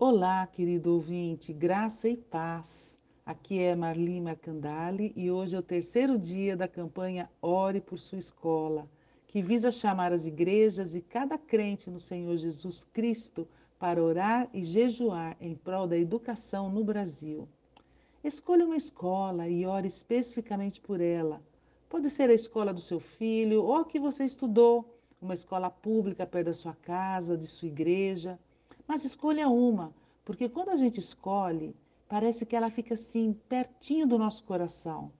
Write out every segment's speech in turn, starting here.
Olá, querido ouvinte, graça e paz. Aqui é Marli Mercandali e hoje é o terceiro dia da campanha Ore por Sua Escola, que visa chamar as igrejas e cada crente no Senhor Jesus Cristo para orar e jejuar em prol da educação no Brasil. Escolha uma escola e ore especificamente por ela. Pode ser a escola do seu filho ou a que você estudou, uma escola pública perto da sua casa, de sua igreja. Mas escolha uma, porque quando a gente escolhe, parece que ela fica assim, pertinho do nosso coração.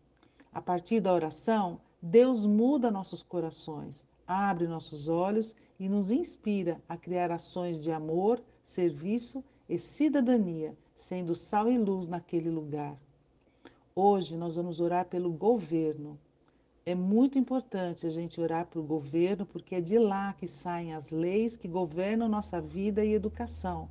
A partir da oração, Deus muda nossos corações, abre nossos olhos e nos inspira a criar ações de amor, serviço e cidadania, sendo sal e luz naquele lugar. Hoje nós vamos orar pelo governo. É muito importante a gente orar para o governo, porque é de lá que saem as leis que governam nossa vida e educação.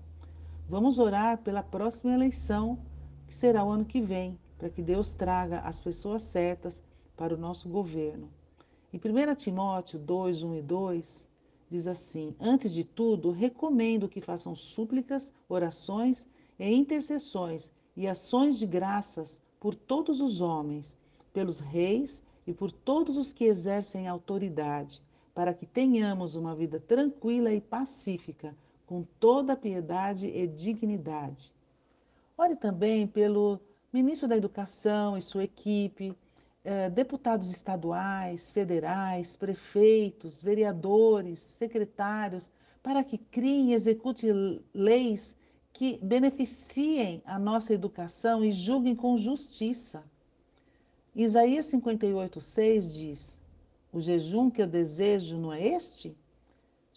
Vamos orar pela próxima eleição, que será o ano que vem, para que Deus traga as pessoas certas para o nosso governo. Em 1 Timóteo 2, 1 e 2, diz assim: Antes de tudo, recomendo que façam súplicas, orações e intercessões e ações de graças por todos os homens, pelos reis e por todos os que exercem autoridade, para que tenhamos uma vida tranquila e pacífica com toda piedade e dignidade. Ore também pelo ministro da Educação e sua equipe, eh, deputados estaduais, federais, prefeitos, vereadores, secretários, para que criem e executem leis que beneficiem a nossa educação e julguem com justiça. Isaías 58,6 diz: O jejum que eu desejo não é este?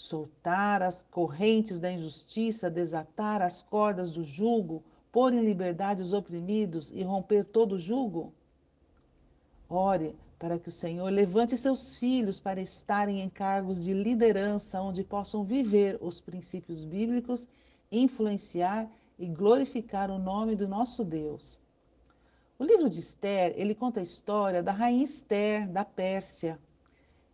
soltar as correntes da injustiça, desatar as cordas do jugo, pôr em liberdade os oprimidos e romper todo o jugo? Ore para que o Senhor levante seus filhos para estarem em cargos de liderança onde possam viver os princípios bíblicos, influenciar e glorificar o nome do nosso Deus. O livro de Esther, ele conta a história da rainha Esther da Pérsia,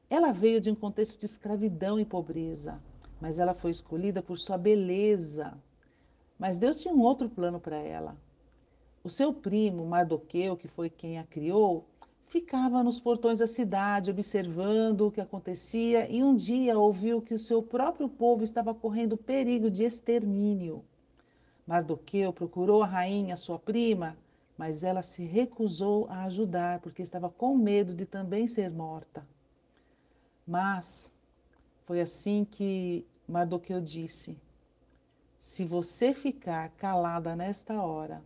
ela veio de um contexto de escravidão e pobreza, mas ela foi escolhida por sua beleza. Mas Deus tinha um outro plano para ela. O seu primo, Mardoqueu, que foi quem a criou, ficava nos portões da cidade observando o que acontecia e um dia ouviu que o seu próprio povo estava correndo perigo de extermínio. Mardoqueu procurou a rainha, sua prima, mas ela se recusou a ajudar porque estava com medo de também ser morta. Mas foi assim que Mardoqueu disse: Se você ficar calada nesta hora,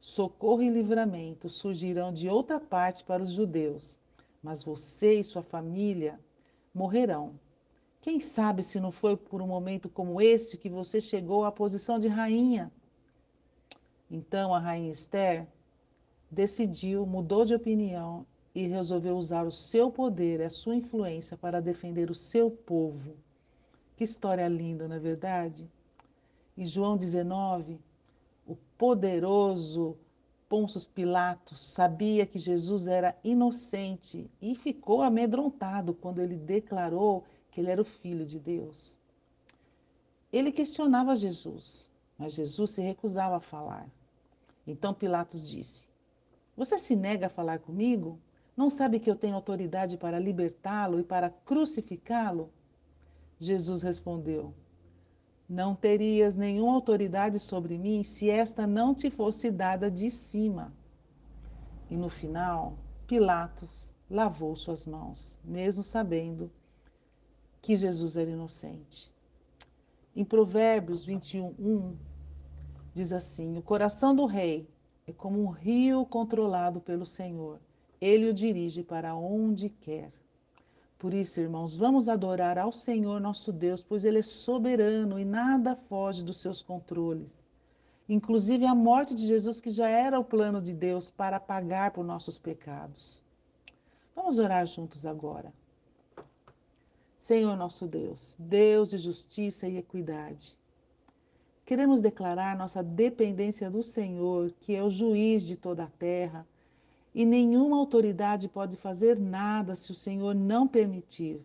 socorro e livramento surgirão de outra parte para os judeus, mas você e sua família morrerão. Quem sabe se não foi por um momento como este que você chegou à posição de rainha? Então a rainha Esther decidiu, mudou de opinião e resolveu usar o seu poder, a sua influência para defender o seu povo. Que história linda, não é verdade? Em João 19, o poderoso Pôncio Pilatos sabia que Jesus era inocente e ficou amedrontado quando ele declarou que ele era o filho de Deus. Ele questionava Jesus, mas Jesus se recusava a falar. Então Pilatos disse: Você se nega a falar comigo? Não sabe que eu tenho autoridade para libertá-lo e para crucificá-lo? Jesus respondeu: Não terias nenhuma autoridade sobre mim se esta não te fosse dada de cima. E no final, Pilatos lavou suas mãos, mesmo sabendo que Jesus era inocente. Em Provérbios 21, 1, diz assim: O coração do rei é como um rio controlado pelo Senhor ele o dirige para onde quer. Por isso, irmãos, vamos adorar ao Senhor nosso Deus, pois Ele é soberano e nada foge dos seus controles. Inclusive a morte de Jesus, que já era o plano de Deus para pagar por nossos pecados. Vamos orar juntos agora. Senhor nosso Deus, Deus de justiça e equidade, queremos declarar nossa dependência do Senhor, que é o juiz de toda a terra e nenhuma autoridade pode fazer nada se o Senhor não permitir.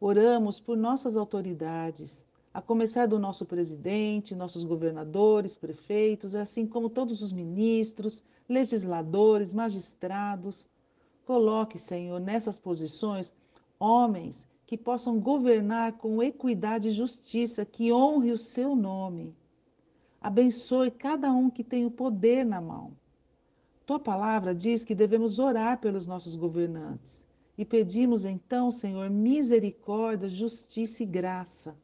Oramos por nossas autoridades, a começar do nosso presidente, nossos governadores, prefeitos, assim como todos os ministros, legisladores, magistrados. Coloque, Senhor, nessas posições homens que possam governar com equidade e justiça, que honre o seu nome. Abençoe cada um que tem o poder na mão. Tua palavra diz que devemos orar pelos nossos governantes. E pedimos então, Senhor, misericórdia, justiça e graça.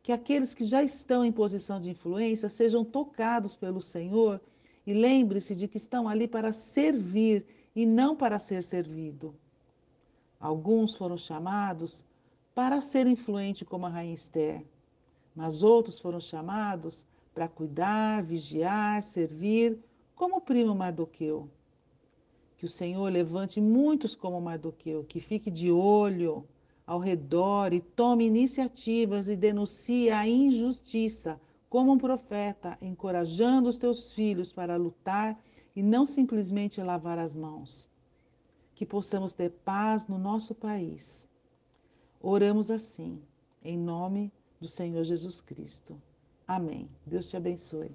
Que aqueles que já estão em posição de influência sejam tocados pelo Senhor e lembre-se de que estão ali para servir e não para ser servido. Alguns foram chamados para ser influente como a rainha Esther, mas outros foram chamados para cuidar, vigiar, servir, como o primo Mardoqueu. Que o Senhor levante muitos como Mardoqueu, que fique de olho ao redor e tome iniciativas e denuncie a injustiça como um profeta, encorajando os teus filhos para lutar e não simplesmente lavar as mãos. Que possamos ter paz no nosso país. Oramos assim, em nome do Senhor Jesus Cristo. Amém. Deus te abençoe.